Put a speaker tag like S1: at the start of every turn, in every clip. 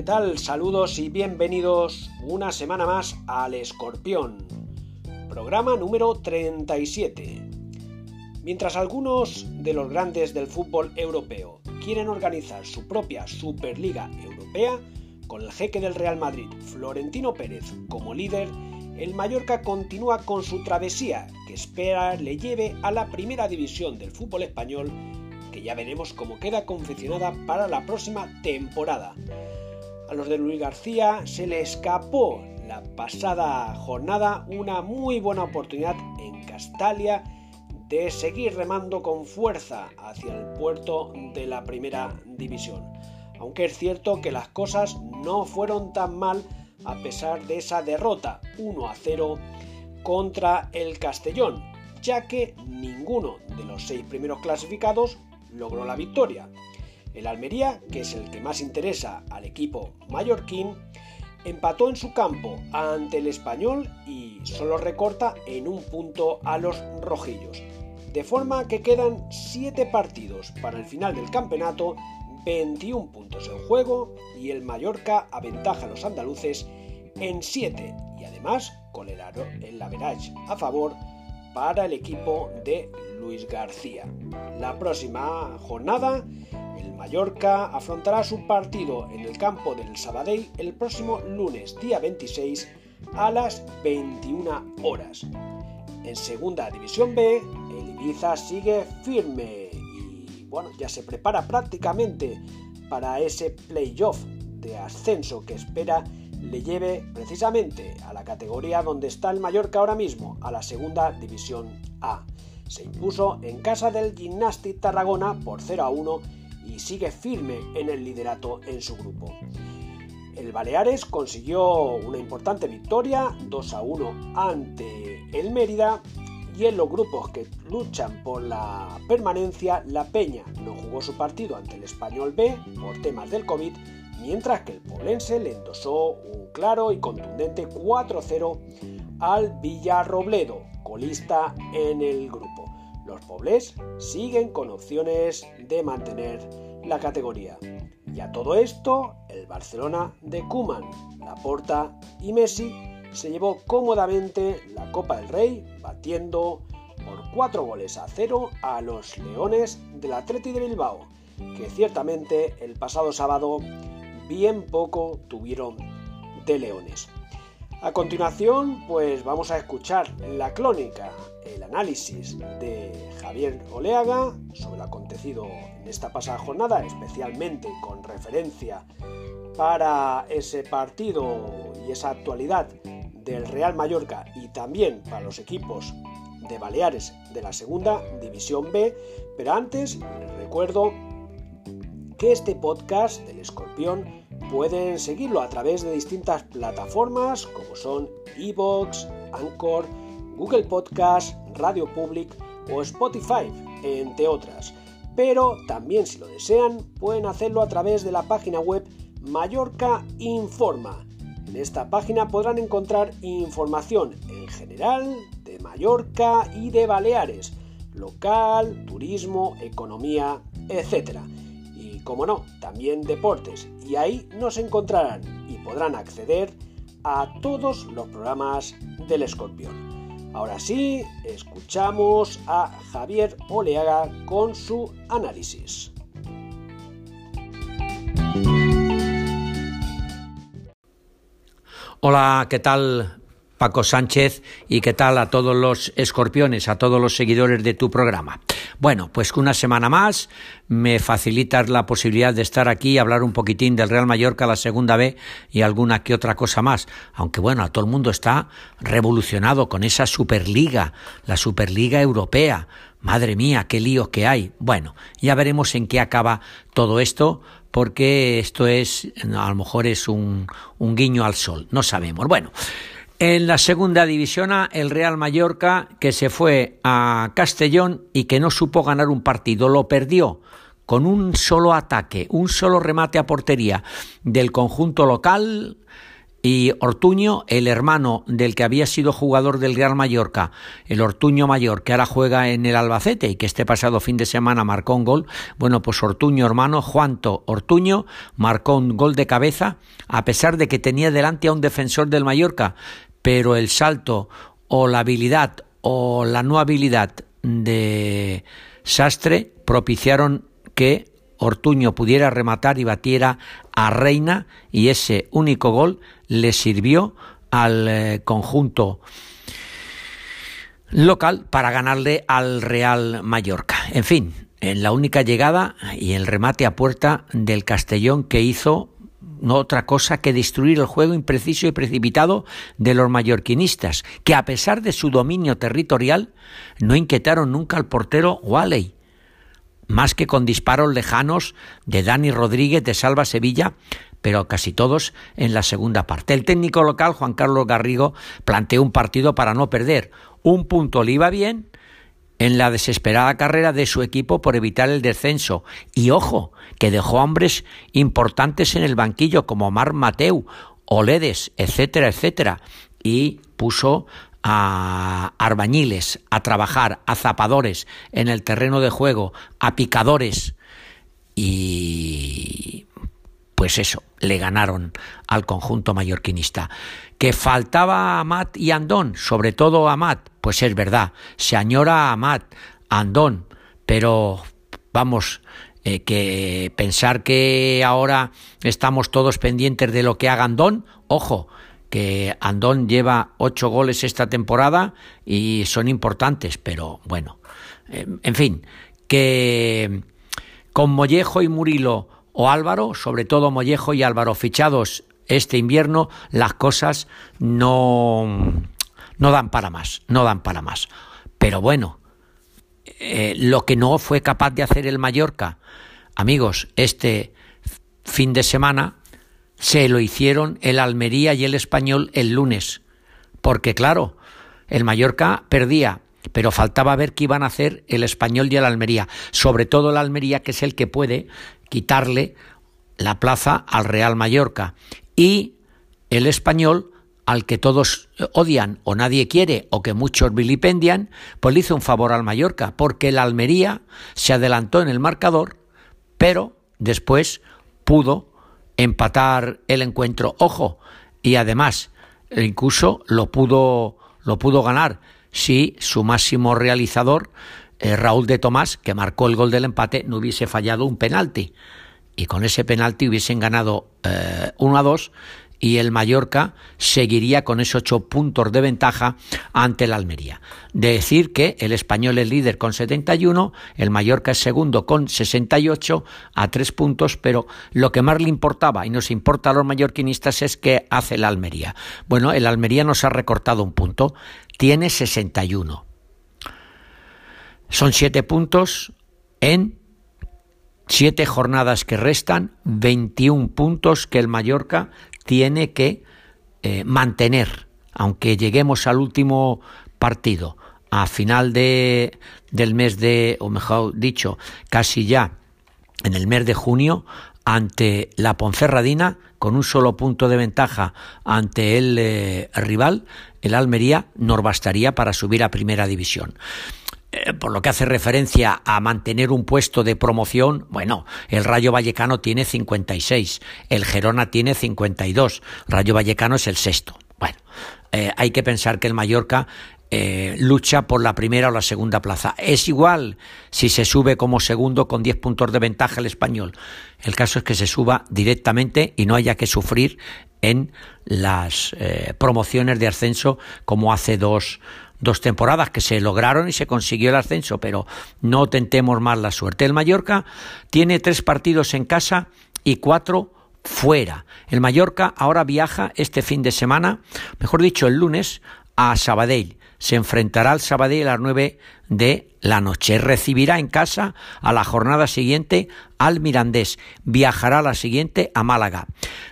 S1: ¿Qué tal? Saludos y bienvenidos una semana más al Escorpión, programa número 37. Mientras algunos de los grandes del fútbol europeo quieren organizar su propia Superliga Europea, con el jeque del Real Madrid, Florentino Pérez, como líder, el Mallorca continúa con su travesía que espera le lleve a la primera división del fútbol español, que ya veremos cómo queda confeccionada para la próxima temporada. A los de Luis García se le escapó la pasada jornada una muy buena oportunidad en Castalia de seguir remando con fuerza hacia el puerto de la primera división. Aunque es cierto que las cosas no fueron tan mal a pesar de esa derrota 1 a 0 contra el Castellón, ya que ninguno de los seis primeros clasificados logró la victoria. El Almería, que es el que más interesa al equipo mallorquín, empató en su campo ante el español y solo recorta en un punto a los rojillos. De forma que quedan 7 partidos para el final del campeonato 21 puntos en juego y el Mallorca aventaja a los andaluces en 7 y además con el, el average a favor para el equipo de Luis García. La próxima jornada Mallorca afrontará su partido en el campo del Sabadell el próximo lunes día 26 a las 21 horas. En segunda división B, el Ibiza sigue firme bueno, ya se prepara prácticamente para ese playoff de ascenso que espera le lleve precisamente a la categoría donde está el Mallorca ahora mismo, a la segunda división A. Se impuso en casa del Gymnastic Tarragona por 0 a 1 y sigue firme en el liderato en su grupo. El Baleares consiguió una importante victoria 2 a 1 ante el Mérida y en los grupos que luchan por la permanencia, la Peña no jugó su partido ante el Español B por temas del COVID, mientras que el Poblense le endosó un claro y contundente 4-0 al Villarrobledo, colista en el grupo. Los Poblés siguen con opciones de mantener la categoría. Y a todo esto, el Barcelona de Kuman, Laporta y Messi se llevó cómodamente la Copa del Rey, batiendo por 4 goles a 0 a los Leones del Atleti de Bilbao, que ciertamente el pasado sábado bien poco tuvieron de Leones. A continuación, pues vamos a escuchar la crónica, el análisis de Javier Oleaga sobre lo acontecido en esta pasada jornada, especialmente con referencia para ese partido y esa actualidad del Real Mallorca y también para los equipos de Baleares de la segunda división B, pero antes les recuerdo que este podcast del Escorpión pueden seguirlo a través de distintas plataformas como son Evox, Anchor, Google Podcast, Radio Public o Spotify, entre otras. Pero también si lo desean pueden hacerlo a través de la página web Mallorca Informa en esta página podrán encontrar información en general de Mallorca y de Baleares, local, turismo, economía, etc. Y como no, también deportes. Y ahí nos encontrarán y podrán acceder a todos los programas del escorpión. Ahora sí, escuchamos a Javier Oleaga con su análisis.
S2: Hola, ¿qué tal? Paco Sánchez y qué tal a todos los escorpiones, a todos los seguidores de tu programa. Bueno, pues una semana más me facilitas la posibilidad de estar aquí y hablar un poquitín del Real Mallorca, la segunda B y alguna que otra cosa más. Aunque bueno, a todo el mundo está revolucionado con esa Superliga, la Superliga Europea. Madre mía, qué líos que hay. Bueno, ya veremos en qué acaba todo esto porque esto es, a lo mejor es un, un guiño al sol, no sabemos. Bueno, en la segunda división A, el Real Mallorca, que se fue a Castellón y que no supo ganar un partido, lo perdió con un solo ataque, un solo remate a portería del conjunto local y Ortuño, el hermano del que había sido jugador del Real Mallorca, el Ortuño mayor, que ahora juega en el Albacete y que este pasado fin de semana marcó un gol, bueno, pues Ortuño hermano, Juanto Ortuño, marcó un gol de cabeza, a pesar de que tenía delante a un defensor del Mallorca, pero el salto o la habilidad o la no habilidad de Sastre propiciaron que Ortuño pudiera rematar y batiera a Reina y ese único gol le sirvió al eh, conjunto local para ganarle al Real Mallorca. En fin, en la única llegada y el remate a puerta del Castellón que hizo no otra cosa que destruir el juego impreciso y precipitado de los mallorquinistas, que a pesar de su dominio territorial no inquietaron nunca al portero Walley, más que con disparos lejanos de Dani Rodríguez de Salva Sevilla, pero casi todos en la segunda parte. El técnico local, Juan Carlos Garrigo, planteó un partido para no perder. Un punto le iba bien en la desesperada carrera de su equipo por evitar el descenso. Y ojo, que dejó hombres importantes en el banquillo como Mar Mateu, Oledes, etcétera, etcétera. Y puso a arbañiles, a trabajar, a zapadores en el terreno de juego, a picadores y pues eso, le ganaron al conjunto mallorquinista. ¿Que faltaba a Amat y Andón? Sobre todo a Amat, pues es verdad, se añora a Amat, Andón, pero vamos, eh, que pensar que ahora estamos todos pendientes de lo que haga Andón, ojo, que Andón lleva ocho goles esta temporada y son importantes, pero bueno, en fin, que con Mollejo y Murilo o Álvaro, sobre todo Mollejo y Álvaro fichados este invierno, las cosas no, no dan para más, no dan para más. Pero bueno, eh, lo que no fue capaz de hacer el Mallorca, amigos, este fin de semana se lo hicieron el Almería y el Español el lunes. Porque claro, el Mallorca perdía, pero faltaba ver qué iban a hacer el Español y el Almería. Sobre todo el Almería, que es el que puede quitarle la plaza al Real Mallorca. Y el Español, al que todos odian o nadie quiere o que muchos vilipendian, pues le hizo un favor al Mallorca, porque el Almería se adelantó en el marcador, pero después pudo empatar el encuentro. Ojo, y además incluso lo pudo lo pudo ganar si su máximo realizador eh, Raúl de Tomás, que marcó el gol del empate, no hubiese fallado un penalti. Y con ese penalti hubiesen ganado 1 eh, a 2 y el Mallorca seguiría con esos ocho puntos de ventaja ante el Almería. decir que el español es líder con 71, el Mallorca es segundo con 68 a tres puntos, pero lo que más le importaba y nos importa a los mallorquinistas es que hace el Almería. Bueno, el Almería nos ha recortado un punto, tiene 61. Son siete puntos en siete jornadas que restan, 21 puntos que el Mallorca tiene que eh, mantener, aunque lleguemos al último partido, a final de, del mes de, o mejor dicho, casi ya en el mes de junio, ante la Ponferradina, con un solo punto de ventaja ante el eh, rival, el Almería, nos bastaría para subir a primera división. Eh, por lo que hace referencia a mantener un puesto de promoción, bueno, el Rayo Vallecano tiene 56, el Gerona tiene 52, Rayo Vallecano es el sexto. Bueno, eh, hay que pensar que el Mallorca eh, lucha por la primera o la segunda plaza. Es igual si se sube como segundo con 10 puntos de ventaja el español. El caso es que se suba directamente y no haya que sufrir en las promociones de ascenso como hace dos, dos temporadas que se lograron y se consiguió el ascenso, pero no tentemos más la suerte. El Mallorca tiene tres partidos en casa y cuatro fuera. El Mallorca ahora viaja este fin de semana, mejor dicho, el lunes, a Sabadell. Se enfrentará al Sabadell a las nueve de la noche. Recibirá en casa a la jornada siguiente al Mirandés. Viajará a la siguiente a Málaga.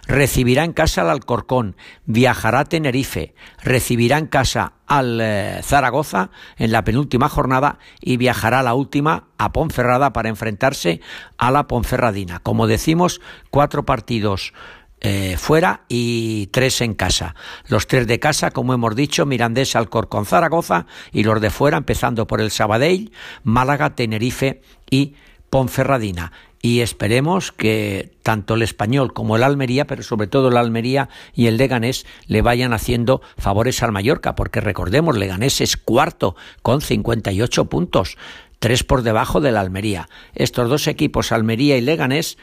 S2: Recibirá en casa al Alcorcón. Viajará a Tenerife. Recibirá en casa al eh, Zaragoza en la penúltima jornada y viajará a la última a Ponferrada para enfrentarse a la Ponferradina. Como decimos, cuatro partidos eh, fuera y tres en casa. Los tres de casa, como hemos dicho, Mirandés, Alcorcón, Zaragoza y los de fuera, empezando por el Sabadell, Málaga, Tenerife y Ponferradina y esperemos que tanto el español como el Almería, pero sobre todo el Almería y el Leganés le vayan haciendo favores al Mallorca, porque recordemos, Leganés es cuarto con 58 puntos, tres por debajo del Almería. Estos dos equipos, Almería y Leganés,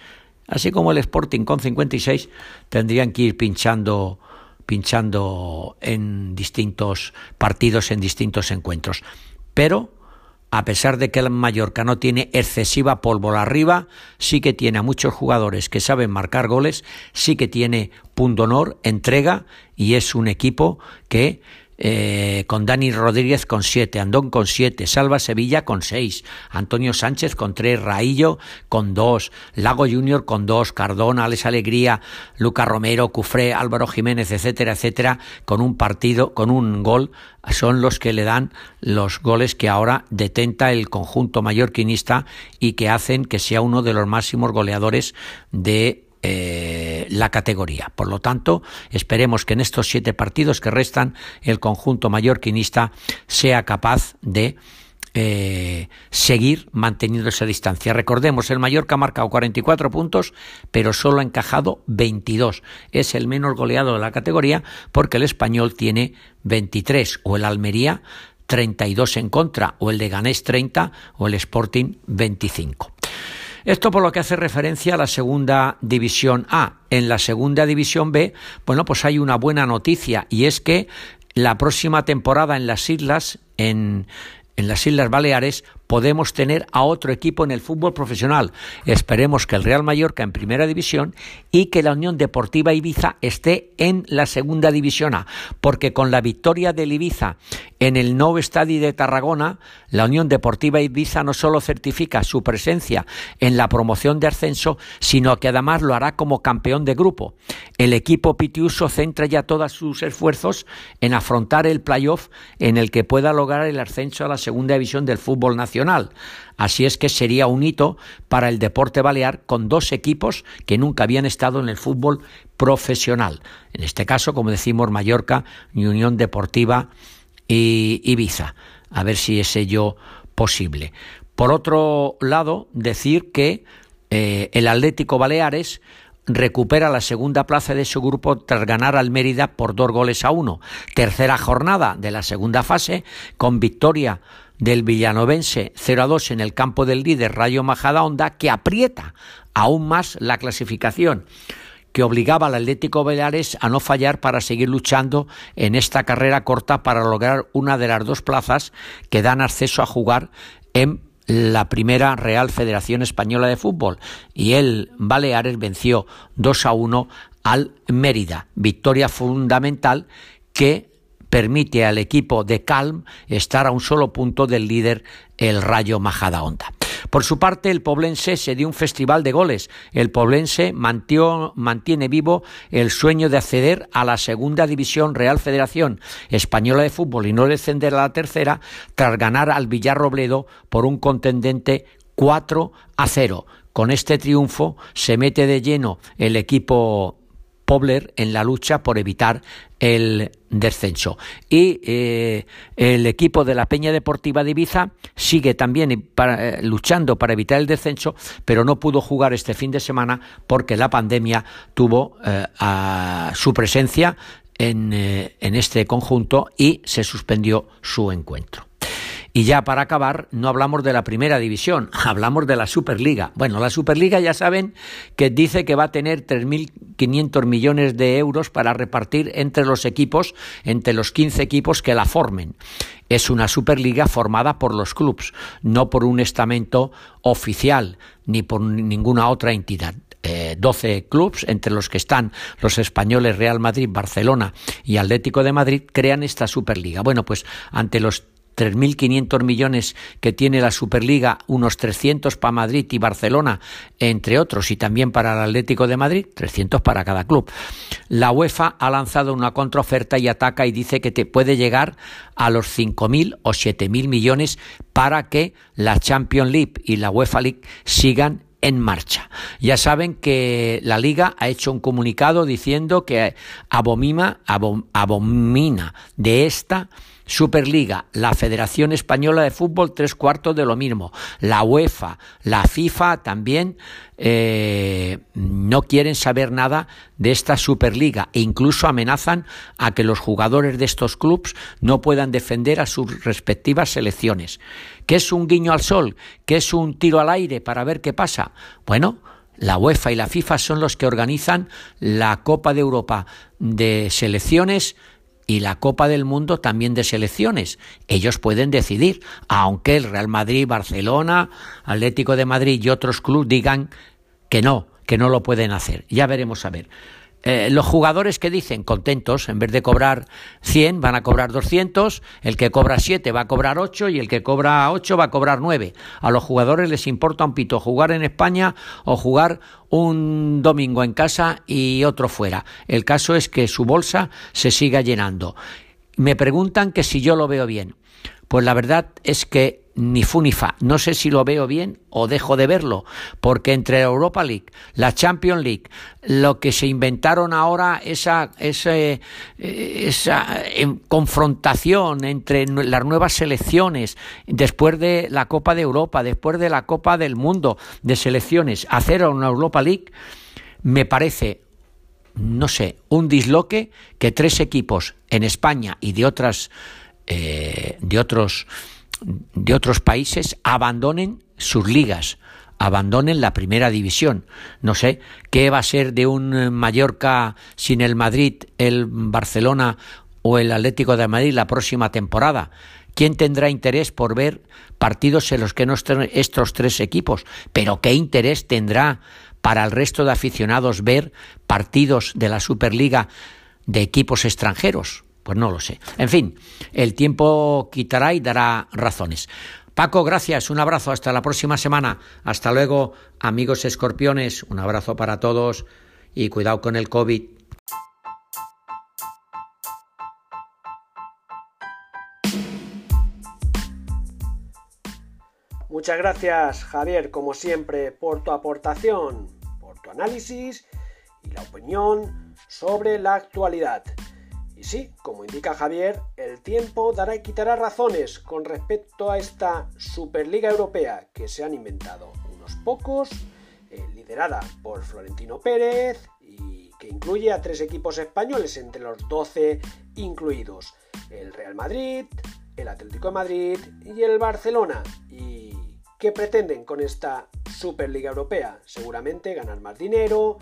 S2: así como el Sporting con 56, tendrían que ir pinchando pinchando en distintos partidos, en distintos encuentros. Pero a pesar de que el Mallorca no tiene excesiva pólvora arriba, sí que tiene a muchos jugadores que saben marcar goles, sí que tiene punto honor, entrega y es un equipo que eh, con Dani Rodríguez con siete, Andón con siete, Salva Sevilla con seis, Antonio Sánchez con tres, Raillo con dos, Lago Junior con dos, Cardona, Alex Alegría, Luca Romero, Cufré, Álvaro Jiménez, etcétera, etcétera, con un partido, con un gol, son los que le dan los goles que ahora detenta el conjunto mallorquinista y que hacen que sea uno de los máximos goleadores de eh, la categoría. Por lo tanto, esperemos que en estos siete partidos que restan el conjunto mallorquinista sea capaz de eh, seguir manteniendo esa distancia. Recordemos, el Mallorca ha marcado 44 puntos, pero solo ha encajado 22. Es el menos goleado de la categoría porque el español tiene 23 o el Almería 32 en contra o el de Ganés 30 o el Sporting 25. Esto por lo que hace referencia a la segunda división A. En la segunda división B, bueno, pues hay una buena noticia y es que la próxima temporada en las islas, en, en las Islas Baleares podemos tener a otro equipo en el fútbol profesional. Esperemos que el Real Mallorca en primera división y que la Unión Deportiva Ibiza esté en la segunda división A, porque con la victoria del Ibiza en el nuevo estadio de Tarragona, la Unión Deportiva Ibiza no solo certifica su presencia en la promoción de ascenso, sino que además lo hará como campeón de grupo. El equipo pitiuso centra ya todos sus esfuerzos en afrontar el playoff en el que pueda lograr el ascenso a la segunda división del fútbol nacional Así es que sería un hito para el deporte balear con dos equipos que nunca habían estado en el fútbol profesional. En este caso, como decimos, Mallorca Unión Deportiva y Ibiza. A ver si es ello posible. Por otro lado, decir que eh, el Atlético Baleares recupera la segunda plaza de su grupo tras ganar al Mérida por dos goles a uno. Tercera jornada de la segunda fase con victoria del villanovense 0 a 2 en el campo del líder Rayo Majadahonda que aprieta aún más la clasificación que obligaba al Atlético Baleares a no fallar para seguir luchando en esta carrera corta para lograr una de las dos plazas que dan acceso a jugar en la primera Real Federación Española de Fútbol. Y el Baleares venció 2 a 1 al Mérida, victoria fundamental que permite al equipo de Calm estar a un solo punto del líder, el Rayo Majadahonda. Por su parte, el Poblense se dio un festival de goles. El Poblense mantiene vivo el sueño de acceder a la segunda división Real Federación Española de Fútbol y no descender a la tercera tras ganar al Villarrobledo por un contendente 4 a 0. Con este triunfo se mete de lleno el equipo Pobler en la lucha por evitar el descenso. Y eh, el equipo de la Peña Deportiva de Ibiza sigue también eh, luchando para evitar el descenso, pero no pudo jugar este fin de semana porque la pandemia tuvo eh, su presencia en este conjunto y se suspendió su encuentro. Y ya para acabar, no hablamos de la primera división, hablamos de la Superliga. Bueno, la Superliga ya saben que dice que va a tener 3.500 millones de euros para repartir entre los equipos, entre los 15 equipos que la formen. Es una Superliga formada por los clubes, no por un estamento oficial ni por ninguna otra entidad. 12 eh, clubes, entre los que están los españoles Real Madrid, Barcelona y Atlético de Madrid, crean esta Superliga. Bueno, pues ante los 3.500 millones que tiene la Superliga, unos 300 para Madrid y Barcelona, entre otros, y también para el Atlético de Madrid, 300 para cada club. La UEFA ha lanzado una contraoferta y ataca y dice que te puede llegar a los 5.000 o 7.000 millones para que la Champions League y la UEFA League sigan en marcha. Ya saben que la liga ha hecho un comunicado diciendo que abomina, abomina de esta Superliga, la Federación Española de Fútbol, tres cuartos de lo mismo. La UEFA, la FIFA también eh, no quieren saber nada de esta Superliga e incluso amenazan a que los jugadores de estos clubes no puedan defender a sus respectivas selecciones. ¿Qué es un guiño al sol? ¿Qué es un tiro al aire para ver qué pasa? Bueno, la UEFA y la FIFA son los que organizan la Copa de Europa de selecciones y la Copa del Mundo también de selecciones. Ellos pueden decidir, aunque el Real Madrid, Barcelona, Atlético de Madrid y otros clubes digan que no, que no lo pueden hacer. Ya veremos a ver. Eh, los jugadores que dicen contentos, en vez de cobrar 100 van a cobrar 200, el que cobra 7 va a cobrar 8 y el que cobra 8 va a cobrar 9. A los jugadores les importa un pito jugar en España o jugar un domingo en casa y otro fuera. El caso es que su bolsa se siga llenando. Me preguntan que si yo lo veo bien. Pues la verdad es que ni fu ni fa. No sé si lo veo bien o dejo de verlo, porque entre la Europa League, la Champions League, lo que se inventaron ahora, esa, esa, esa em, confrontación entre las nuevas selecciones, después de la Copa de Europa, después de la Copa del Mundo de selecciones, hacer una Europa League, me parece no sé, un disloque que tres equipos en España y de otras eh, de otros de otros países abandonen sus ligas, abandonen la primera división. No sé qué va a ser de un Mallorca sin el Madrid, el Barcelona o el Atlético de Madrid la próxima temporada. ¿Quién tendrá interés por ver partidos en los que no estén estos tres equipos? Pero ¿qué interés tendrá para el resto de aficionados ver partidos de la Superliga de equipos extranjeros? Pues no lo sé. En fin, el tiempo quitará y dará razones. Paco, gracias, un abrazo, hasta la próxima semana. Hasta luego, amigos escorpiones, un abrazo para todos y cuidado con el COVID.
S1: Muchas gracias, Javier, como siempre, por tu aportación, por tu análisis y la opinión sobre la actualidad. Sí, como indica Javier, el tiempo dará y quitará razones con respecto a esta Superliga Europea que se han inventado unos pocos, eh, liderada por Florentino Pérez y que incluye a tres equipos españoles entre los 12 incluidos, el Real Madrid, el Atlético de Madrid y el Barcelona. ¿Y qué pretenden con esta Superliga Europea? Seguramente ganar más dinero,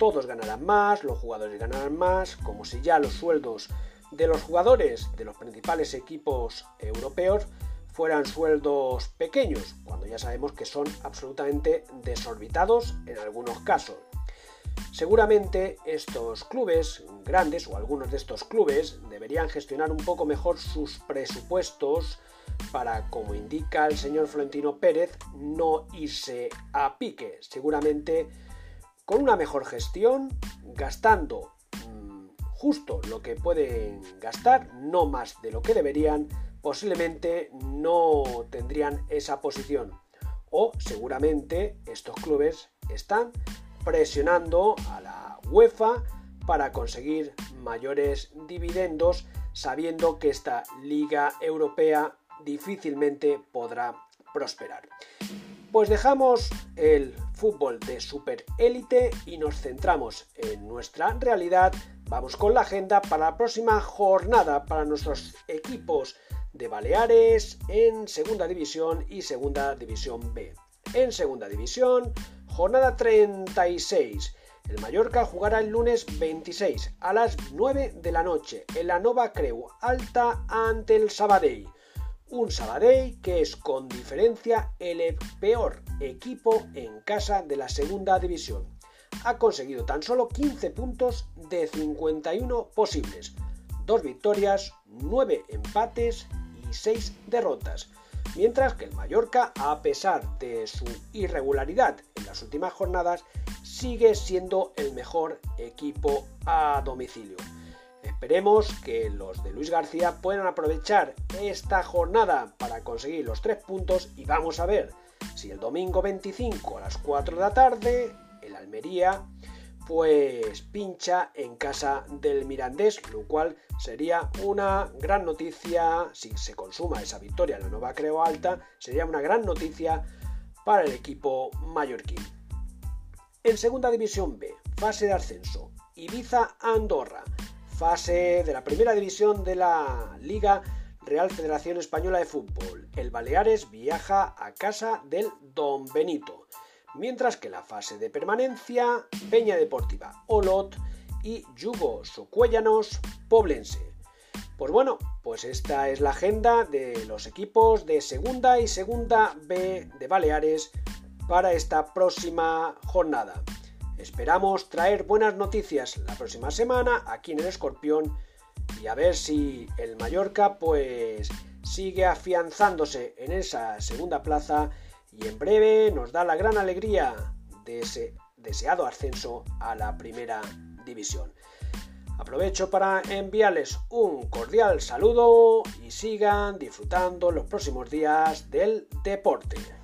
S1: todos ganarán más, los jugadores ganarán más, como si ya los sueldos de los jugadores de los principales equipos europeos fueran sueldos pequeños, cuando ya sabemos que son absolutamente desorbitados en algunos casos. Seguramente estos clubes grandes o algunos de estos clubes deberían gestionar un poco mejor sus presupuestos para, como indica el señor Florentino Pérez, no irse a pique. Seguramente con una mejor gestión, gastando mm, justo lo que pueden gastar, no más de lo que deberían, posiblemente no tendrían esa posición. O seguramente estos clubes están presionando a la UEFA para conseguir mayores dividendos, sabiendo que esta Liga Europea difícilmente podrá prosperar. Pues dejamos el fútbol de super élite y nos centramos en nuestra realidad. Vamos con la agenda para la próxima jornada para nuestros equipos de Baleares en Segunda División y Segunda División B. En Segunda División, jornada 36. El Mallorca jugará el lunes 26 a las 9 de la noche en la Nova Creu Alta ante el Sabadell un Sabadell que es con diferencia el peor equipo en casa de la segunda división. Ha conseguido tan solo 15 puntos de 51 posibles, dos victorias, 9 empates y 6 derrotas. Mientras que el Mallorca, a pesar de su irregularidad en las últimas jornadas, sigue siendo el mejor equipo a domicilio. Esperemos que los de Luis García puedan aprovechar esta jornada para conseguir los tres puntos y vamos a ver Si el domingo 25 a las 4 de la tarde, el Almería pues pincha en casa del Mirandés, lo cual sería una gran noticia si se consuma esa victoria en la nueva Creo Alta, sería una gran noticia para el equipo mallorquín. En segunda división B, fase de ascenso, Ibiza Andorra, fase de la primera división de la Liga Real Federación Española de Fútbol. El Baleares viaja a casa del Don Benito mientras que la fase de permanencia, Peña Deportiva Olot y Yugo Socuéllanos Poblense. Pues bueno, pues esta es la agenda de los equipos de segunda y segunda B de Baleares para esta próxima jornada. Esperamos traer buenas noticias la próxima semana aquí en el Escorpión y a ver si el Mallorca pues sigue afianzándose en esa segunda plaza y en breve nos da la gran alegría de ese deseado ascenso a la primera división. Aprovecho para enviarles un cordial saludo y sigan disfrutando los próximos días del deporte.